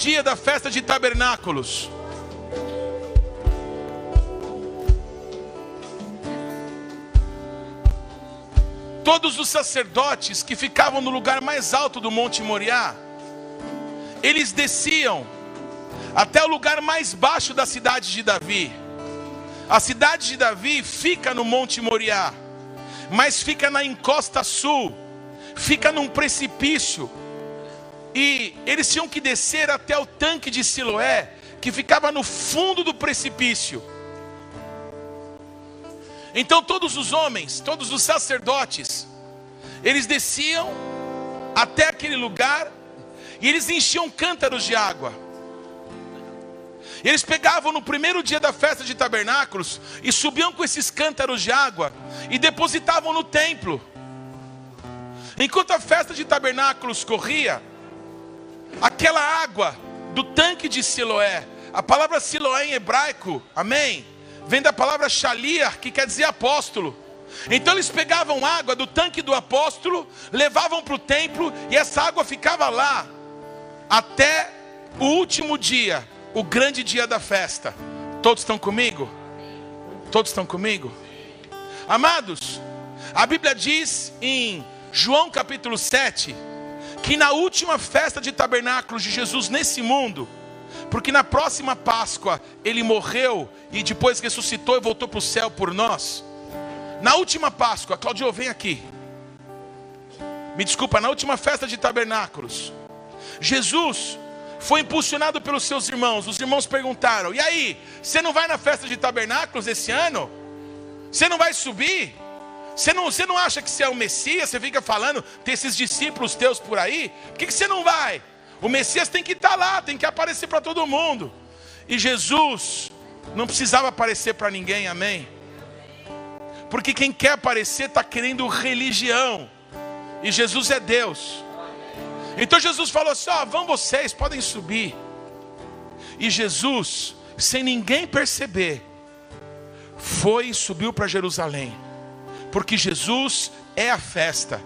Dia da festa de tabernáculos, todos os sacerdotes que ficavam no lugar mais alto do Monte Moriá, eles desciam até o lugar mais baixo da cidade de Davi. A cidade de Davi fica no Monte Moriá, mas fica na encosta sul, fica num precipício. E eles tinham que descer até o tanque de Siloé, que ficava no fundo do precipício. Então todos os homens, todos os sacerdotes, eles desciam até aquele lugar e eles enchiam cântaros de água. Eles pegavam no primeiro dia da festa de tabernáculos e subiam com esses cântaros de água e depositavam no templo. Enquanto a festa de tabernáculos corria, aquela água do tanque de Siloé, a palavra Siloé em hebraico, amém, vem da palavra shaliar, que quer dizer apóstolo. Então eles pegavam água do tanque do apóstolo, levavam para o templo e essa água ficava lá até o último dia, o grande dia da festa. Todos estão comigo? Todos estão comigo? Amados, a Bíblia diz em João capítulo 7 que na última festa de tabernáculos de Jesus nesse mundo, porque na próxima Páscoa ele morreu e depois ressuscitou e voltou para o céu por nós. Na última Páscoa, Claudio, vem aqui. Me desculpa, na última festa de tabernáculos, Jesus foi impulsionado pelos seus irmãos. Os irmãos perguntaram: E aí, você não vai na festa de tabernáculos esse ano? Você não vai subir? Você não, você não acha que você é o Messias? Você fica falando, tem esses discípulos teus por aí? Por que, que você não vai? O Messias tem que estar lá, tem que aparecer para todo mundo. E Jesus não precisava aparecer para ninguém, amém? Porque quem quer aparecer está querendo religião. E Jesus é Deus. Então Jesus falou assim: ó, vão vocês, podem subir. E Jesus, sem ninguém perceber, foi e subiu para Jerusalém. Porque Jesus é a festa.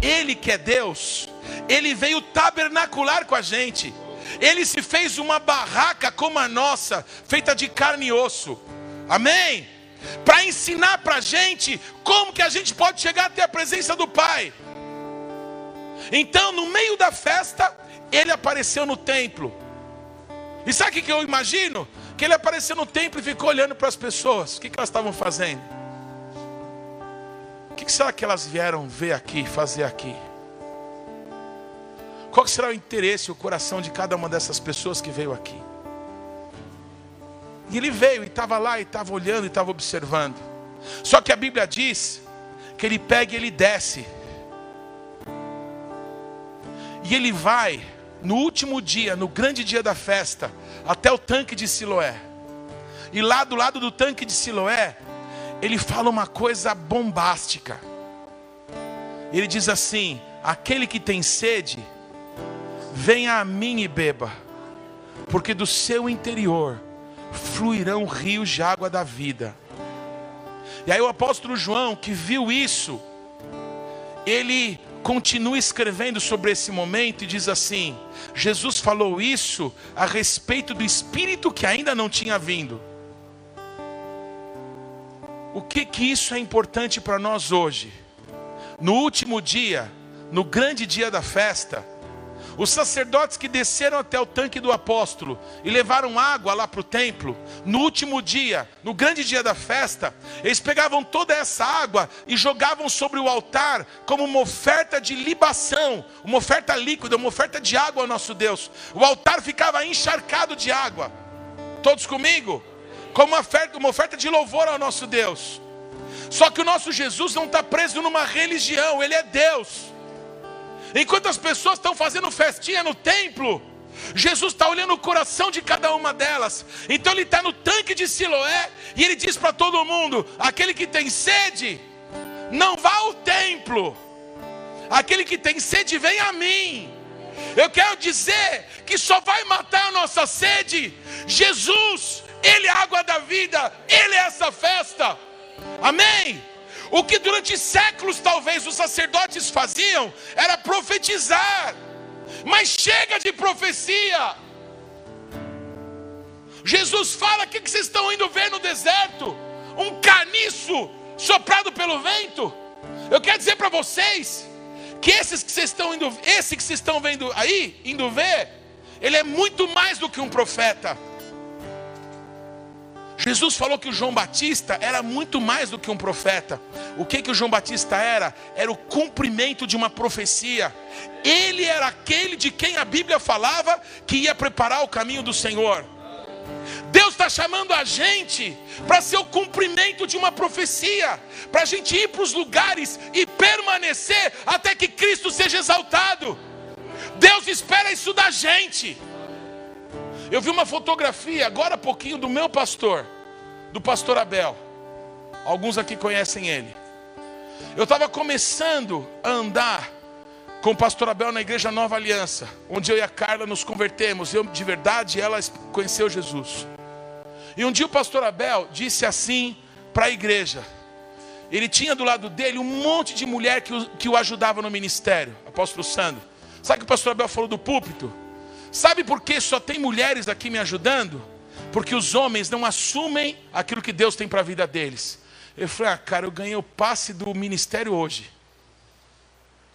Ele que é Deus, ele veio tabernacular com a gente. Ele se fez uma barraca como a nossa, feita de carne e osso. Amém? para ensinar para a gente como que a gente pode chegar até a presença do Pai. Então, no meio da festa, ele apareceu no templo. E sabe o que eu imagino? Que ele apareceu no templo e ficou olhando para as pessoas. O que, que elas estavam fazendo? O que, será que elas vieram ver aqui, fazer aqui? Qual será o interesse, o coração de cada uma dessas pessoas que veio aqui? E ele veio e estava lá, e estava olhando, e estava observando. Só que a Bíblia diz que ele pega e ele desce. E ele vai no último dia, no grande dia da festa, até o tanque de Siloé. E lá do lado do tanque de Siloé, ele fala uma coisa bombástica. Ele diz assim: Aquele que tem sede, venha a mim e beba, porque do seu interior fluirão rios de água da vida. E aí o apóstolo João, que viu isso, ele continua escrevendo sobre esse momento e diz assim: Jesus falou isso a respeito do Espírito que ainda não tinha vindo. O que que isso é importante para nós hoje? No último dia, no grande dia da festa, os sacerdotes que desceram até o tanque do apóstolo e levaram água lá para o templo, no último dia, no grande dia da festa, eles pegavam toda essa água e jogavam sobre o altar como uma oferta de libação, uma oferta líquida, uma oferta de água ao nosso Deus. O altar ficava encharcado de água. Todos comigo? Como uma oferta, uma oferta de louvor ao nosso Deus. Só que o nosso Jesus não está preso numa religião, ele é Deus. Enquanto as pessoas estão fazendo festinha no templo, Jesus está olhando o coração de cada uma delas. Então ele está no tanque de Siloé e ele diz para todo mundo: aquele que tem sede, não vá ao templo. Aquele que tem sede, vem a mim. Eu quero dizer que só vai matar a nossa sede Jesus. Ele é a água da vida, Ele é essa festa. Amém? O que durante séculos talvez os sacerdotes faziam era profetizar. Mas chega de profecia. Jesus fala: o que vocês estão indo ver no deserto? Um caniço soprado pelo vento. Eu quero dizer para vocês que esses que vocês estão indo, esse que vocês estão vendo aí, indo ver, ele é muito mais do que um profeta. Jesus falou que o João Batista era muito mais do que um profeta. O que que o João Batista era? Era o cumprimento de uma profecia. Ele era aquele de quem a Bíblia falava que ia preparar o caminho do Senhor. Deus está chamando a gente para ser o cumprimento de uma profecia, para a gente ir para os lugares e permanecer até que Cristo seja exaltado. Deus espera isso da gente. Eu vi uma fotografia agora há pouquinho do meu pastor, do pastor Abel. Alguns aqui conhecem ele. Eu estava começando a andar com o pastor Abel na igreja Nova Aliança, onde eu e a Carla nos convertemos. Eu de verdade, ela conheceu Jesus. E um dia o pastor Abel disse assim para a igreja. Ele tinha do lado dele um monte de mulher que o, que o ajudava no ministério, apóstolo Sandro. Sabe o que o pastor Abel falou do púlpito? Sabe por que só tem mulheres aqui me ajudando? Porque os homens não assumem aquilo que Deus tem para a vida deles. Eu falei, ah, cara, eu ganhei o passe do ministério hoje.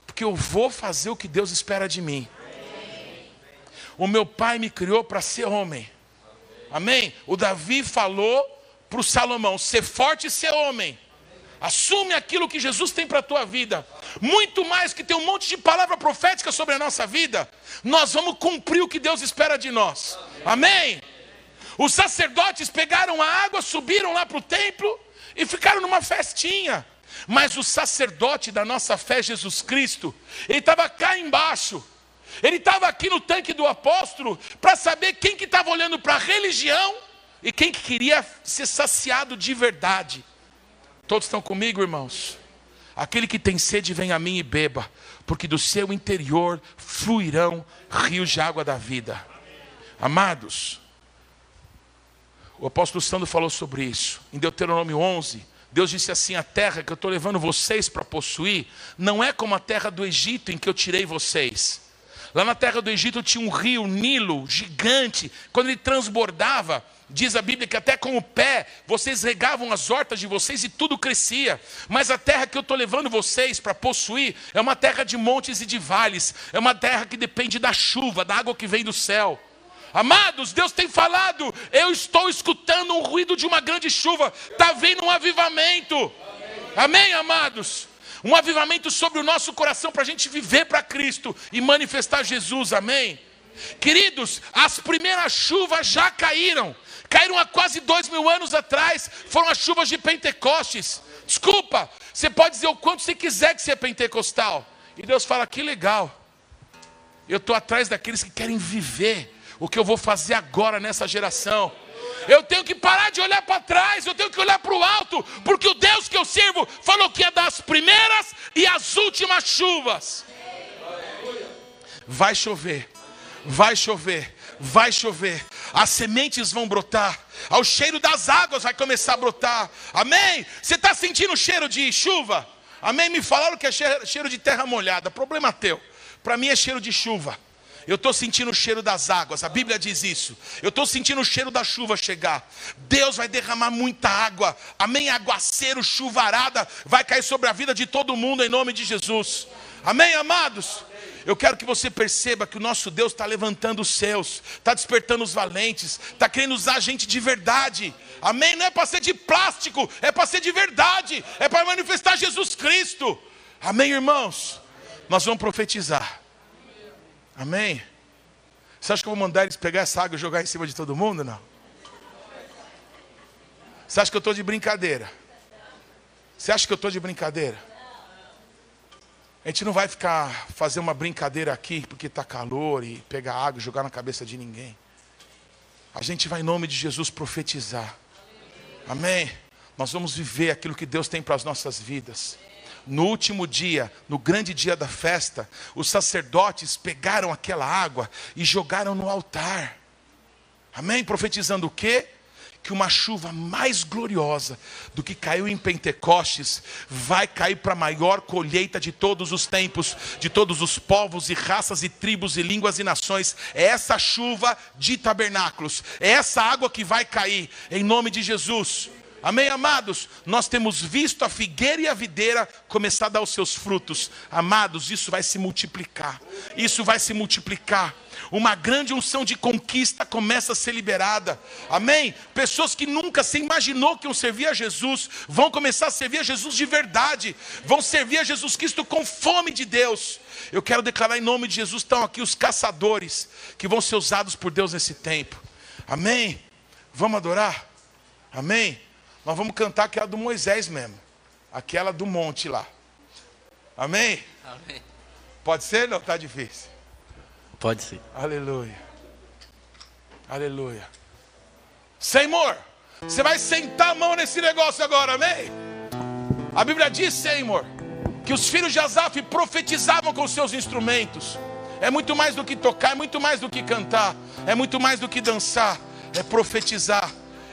Porque eu vou fazer o que Deus espera de mim. O meu pai me criou para ser homem. Amém? O Davi falou para o Salomão: ser forte e ser homem. Assume aquilo que Jesus tem para a tua vida. Muito mais que ter um monte de palavra profética sobre a nossa vida. Nós vamos cumprir o que Deus espera de nós. Amém? Os sacerdotes pegaram a água, subiram lá para o templo e ficaram numa festinha. Mas o sacerdote da nossa fé, Jesus Cristo, ele estava cá embaixo. Ele estava aqui no tanque do apóstolo para saber quem que estava olhando para a religião e quem que queria ser saciado de verdade. Todos estão comigo, irmãos? Aquele que tem sede, vem a mim e beba, porque do seu interior fluirão rios de água da vida. Amados, o apóstolo Sandro falou sobre isso. Em Deuteronômio 11, Deus disse assim: A terra que eu estou levando vocês para possuir, não é como a terra do Egito em que eu tirei vocês. Lá na terra do Egito tinha um rio, Nilo, gigante. Quando ele transbordava, diz a Bíblia que até com o pé vocês regavam as hortas de vocês e tudo crescia. Mas a terra que eu estou levando vocês para possuir é uma terra de montes e de vales. É uma terra que depende da chuva, da água que vem do céu. Amados, Deus tem falado. Eu estou escutando um ruído de uma grande chuva. Está vindo um avivamento. Amém, amados? um avivamento sobre o nosso coração para a gente viver para Cristo e manifestar Jesus, amém? Queridos, as primeiras chuvas já caíram, caíram há quase dois mil anos atrás, foram as chuvas de Pentecostes. Desculpa, você pode dizer o quanto você quiser que você é pentecostal, e Deus fala: que legal, eu estou atrás daqueles que querem viver o que eu vou fazer agora nessa geração. Eu tenho que parar de olhar para trás, eu tenho que olhar para o alto, porque o Deus que eu sirvo falou que ia dar as primeiras e as últimas chuvas. Vai chover, vai chover, vai chover, as sementes vão brotar, ao cheiro das águas vai começar a brotar. Amém? Você está sentindo o cheiro de chuva? Amém? Me falaram que é cheiro de terra molhada, problema teu. Para mim é cheiro de chuva. Eu estou sentindo o cheiro das águas, a Bíblia diz isso. Eu estou sentindo o cheiro da chuva chegar. Deus vai derramar muita água. Amém? Aguaceiro, chuvarada vai cair sobre a vida de todo mundo em nome de Jesus. Amém, amados? Eu quero que você perceba que o nosso Deus está levantando os céus, está despertando os valentes, está querendo usar gente de verdade. Amém? Não é para ser de plástico, é para ser de verdade, é para manifestar Jesus Cristo. Amém, irmãos? Nós vamos profetizar. Amém? Você acha que eu vou mandar eles pegar essa água e jogar em cima de todo mundo? Não. Você acha que eu estou de brincadeira? Você acha que eu estou de brincadeira? A gente não vai ficar fazer uma brincadeira aqui porque está calor e pegar água e jogar na cabeça de ninguém. A gente vai em nome de Jesus profetizar. Amém? Nós vamos viver aquilo que Deus tem para as nossas vidas. No último dia, no grande dia da festa, os sacerdotes pegaram aquela água e jogaram no altar. Amém? Profetizando o quê? que uma chuva mais gloriosa do que caiu em Pentecostes vai cair para a maior colheita de todos os tempos, de todos os povos e raças e tribos e línguas e nações. É essa chuva de tabernáculos, é essa água que vai cair, em nome de Jesus. Amém, amados? Nós temos visto a figueira e a videira começar a dar os seus frutos. Amados, isso vai se multiplicar. Isso vai se multiplicar. Uma grande unção de conquista começa a ser liberada. Amém? Pessoas que nunca se imaginou que iam servir a Jesus, vão começar a servir a Jesus de verdade. Vão servir a Jesus Cristo com fome de Deus. Eu quero declarar em nome de Jesus, estão aqui os caçadores que vão ser usados por Deus nesse tempo. Amém? Vamos adorar? Amém? Nós vamos cantar aquela do Moisés mesmo. Aquela do monte lá. Amém? Amém. Pode ser? Não, está difícil. Pode ser. Aleluia. Aleluia. Senhor, você vai sentar a mão nesse negócio agora, amém? A Bíblia diz, Senhor, que os filhos de Asaf profetizavam com seus instrumentos. É muito mais do que tocar, é muito mais do que cantar, é muito mais do que dançar, é profetizar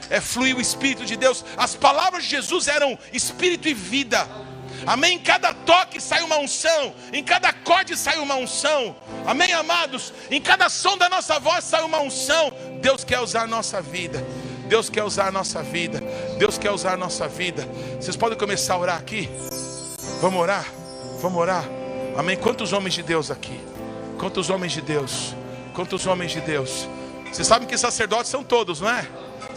é, fluir o Espírito de Deus. As palavras de Jesus eram espírito e vida. Amém? Em cada toque sai uma unção, em cada acorde sai uma unção. Amém, amados? Em cada som da nossa voz sai uma unção. Deus quer usar a nossa vida. Deus quer usar a nossa vida. Deus quer usar a nossa vida. Vocês podem começar a orar aqui? Vamos orar? Vamos orar? Amém? Quantos homens de Deus aqui? Quantos homens de Deus? Quantos homens de Deus? Vocês sabem que sacerdotes são todos, não é?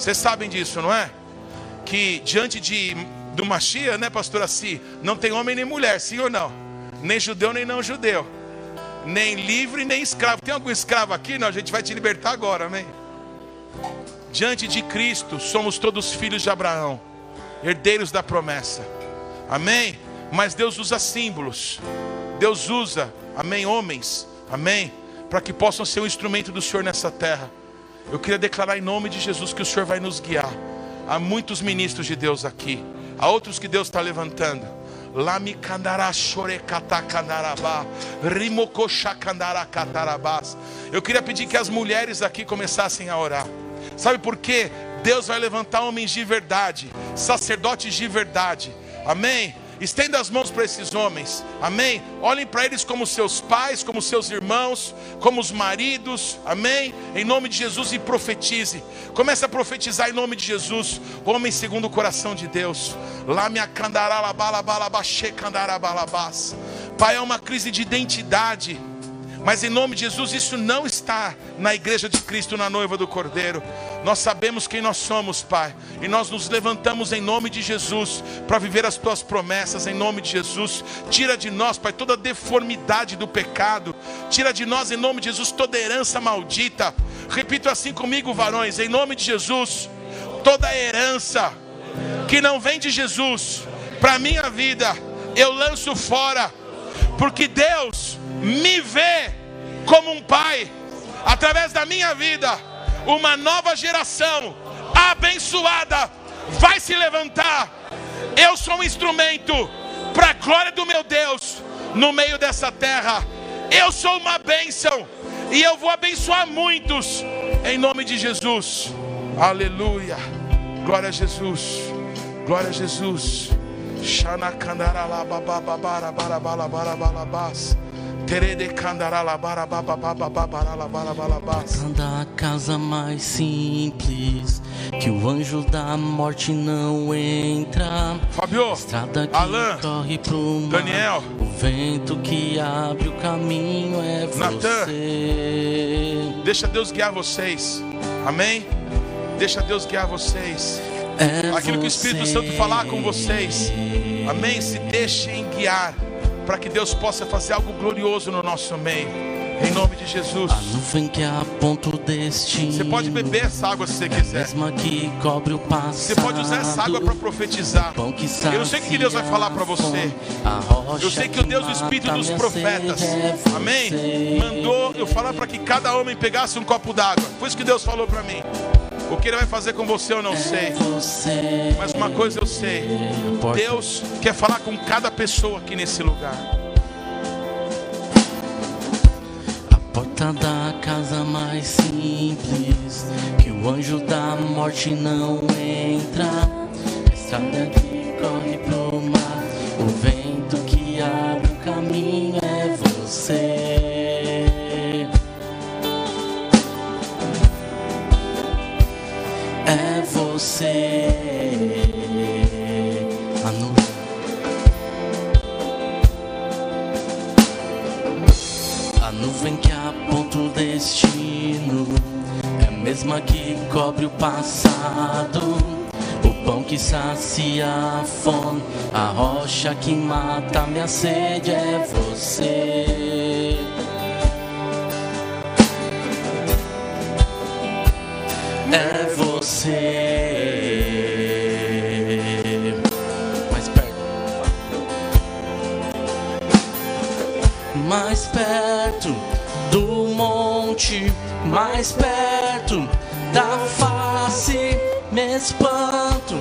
Vocês sabem disso, não é? Que diante de do Machia, né, pastor Assi, não tem homem nem mulher, sim ou não? Nem judeu nem não judeu. Nem livre nem escravo. Tem algum escravo aqui? Não, a gente vai te libertar agora, amém? Diante de Cristo, somos todos filhos de Abraão, herdeiros da promessa. Amém? Mas Deus usa símbolos. Deus usa, amém, homens, amém, para que possam ser um instrumento do Senhor nessa terra. Eu queria declarar em nome de Jesus que o Senhor vai nos guiar. Há muitos ministros de Deus aqui, há outros que Deus está levantando. Eu queria pedir que as mulheres aqui começassem a orar. Sabe por quê? Deus vai levantar homens de verdade, sacerdotes de verdade. Amém? Estenda as mãos para esses homens, amém? Olhem para eles como seus pais, como seus irmãos, como os maridos, amém? Em nome de Jesus e profetize. Comece a profetizar em nome de Jesus, homem segundo o coração de Deus. Lá me Pai, é uma crise de identidade. Mas em nome de Jesus, isso não está na igreja de Cristo, na noiva do Cordeiro. Nós sabemos quem nós somos, Pai, e nós nos levantamos em nome de Jesus para viver as tuas promessas, em nome de Jesus. Tira de nós, Pai, toda deformidade do pecado, tira de nós, em nome de Jesus, toda herança maldita. Repito assim comigo, varões, em nome de Jesus, toda herança que não vem de Jesus para minha vida, eu lanço fora, porque Deus me vê como um pai, através da minha vida, uma nova geração abençoada vai se levantar. Eu sou um instrumento para a glória do meu Deus no meio dessa terra. Eu sou uma bênção e eu vou abençoar muitos em nome de Jesus. Aleluia. Glória a Jesus. Glória a Jesus. Kandara la bara bara Cada casa mais simples que o anjo da morte não entra. Fabio, Estrada que Alan, corre pro mar, Daniel, o vento que abre o caminho é Natan. você. Deixa Deus guiar vocês. Amém? Deixa Deus guiar vocês. É Aquilo que o Espírito você. Santo falar com vocês. Amém? Se deixem guiar para que Deus possa fazer algo glorioso no nosso meio. Em nome de Jesus. A nuvem que aponta o destino. Você pode beber essa água se você quiser. Mesma que cobre o passado. Você pode usar essa água para profetizar. Eu não sei o que Deus vai falar para você. Eu sei que o Deus do Espírito dos profetas, é amém? Mandou eu falar para que cada homem pegasse um copo d'água. Foi isso que Deus falou para mim. O que Ele vai fazer com você eu não É sei. Mas uma coisa eu sei. Deus quer falar com cada pessoa aqui nesse lugar. A porta da casa mais simples, que o anjo da morte não entra. A estrada que corre pro mar, o vento que abre o caminho é você. Você. A nuvem A nuvem que aponta o destino é a mesma que cobre o passado. O pão que sacia a fome, a rocha que mata minha sede é você. É você. Mais perto. mais perto do monte, mais perto da face, me espanto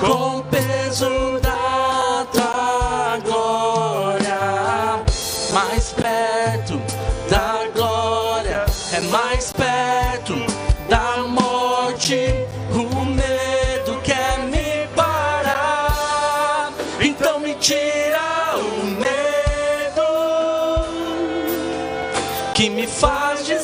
com peso que me faz dizer,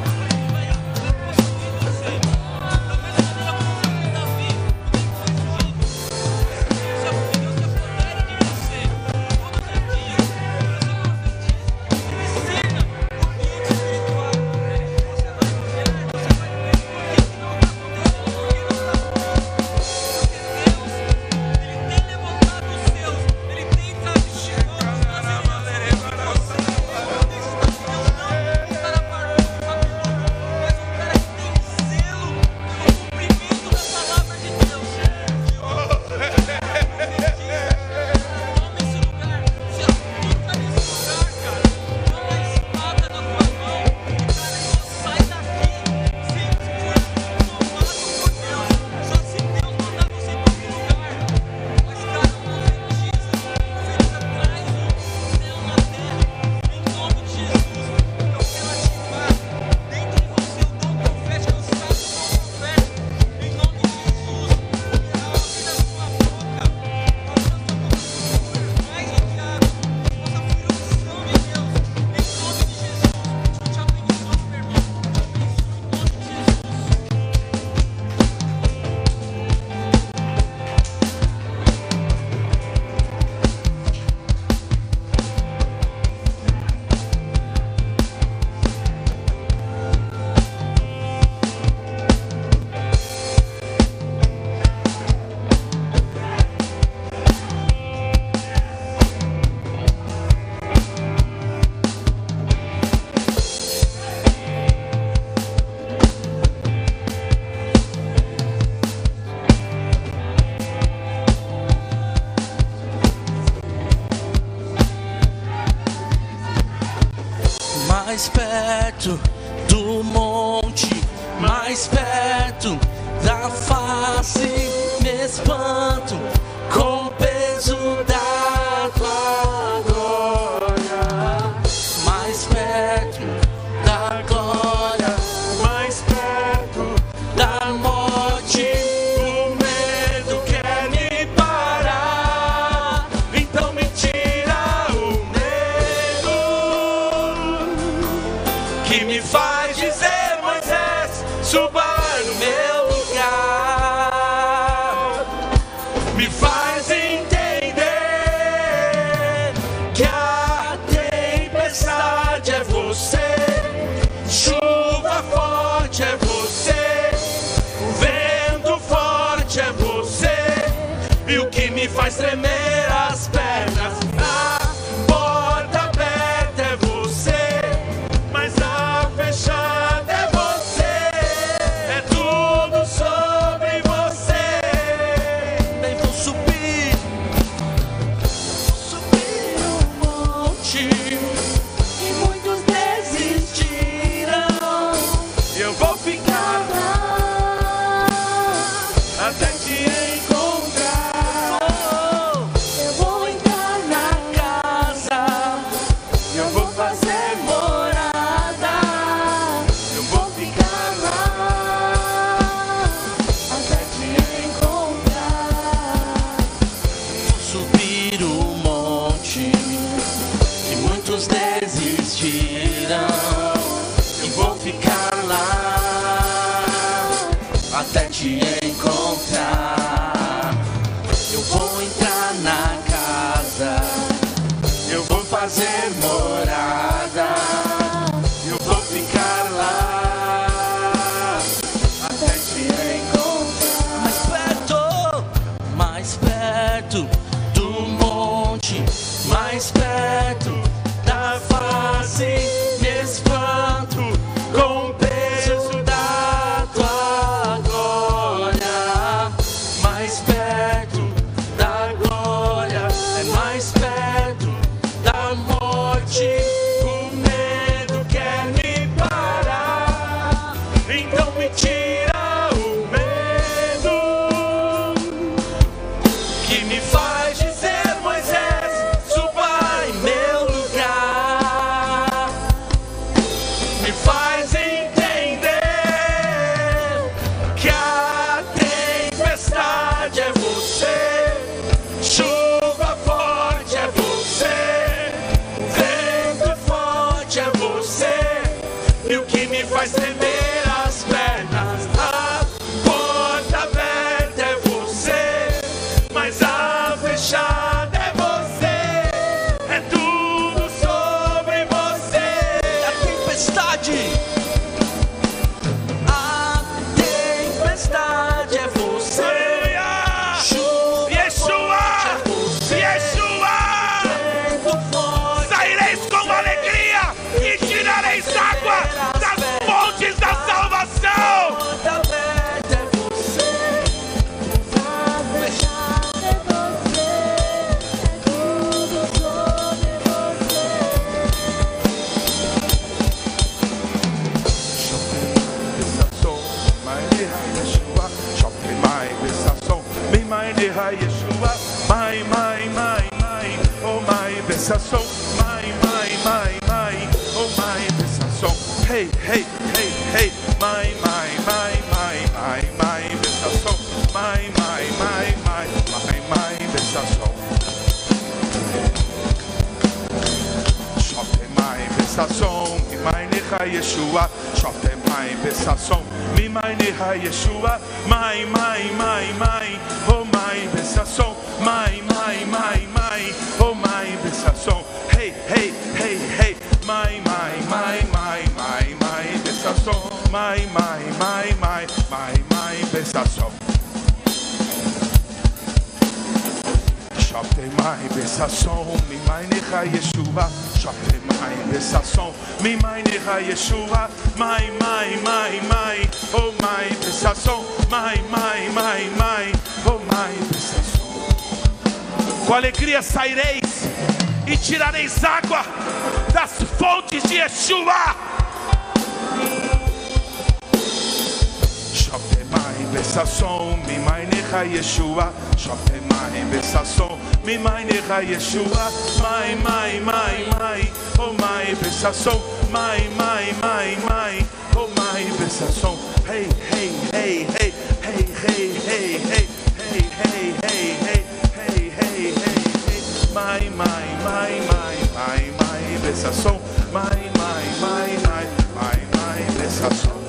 Perto que me faz dizer, Moisés, suba no meu mais perto da face, vai tremer. My, my, my, my, oh my besação, my, my, my, my, oh my besação, hey, hey, hey, hey, my, my, my, my, my, my besação, my, my, my, my, my, my mai besação, mi mai necha Yeshua. Shote mai besação, ממעייניך ישוע, מים, מים, מים, מים, או מים בששון, מים, מים, מים, מים, או מים בששון, היי, היי, היי, היי, מים, מים, מים, מים, מים, מים בששון, מים, מים, מים, מים, מים, מים בששון. שבתי מים בששון, ממעייניך ישועה mi mai Yeshua. Shopte mai necha Yeshua. Mai, mai, mai, mai, oh mai besação, mai, mai, mai, mai, oh mai besação. Com alegria saireis e tirareis água das fontes de Yeshua. Shopte mai besação, mi mai מעייניך ישועה, שפכי מים בששון, ממעייניך ישועה, מים, מים, מים, מים, או מים בששון, מים, מים, מים, מים, או מים בששון, היי, היי, היי, היי, היי, היי, היי, היי, היי, היי, היי, היי, היי, היי, היי, מים, מים, מים, מים, מים, מים בששון, מים, מים, מים, מים, מים, מים בששון.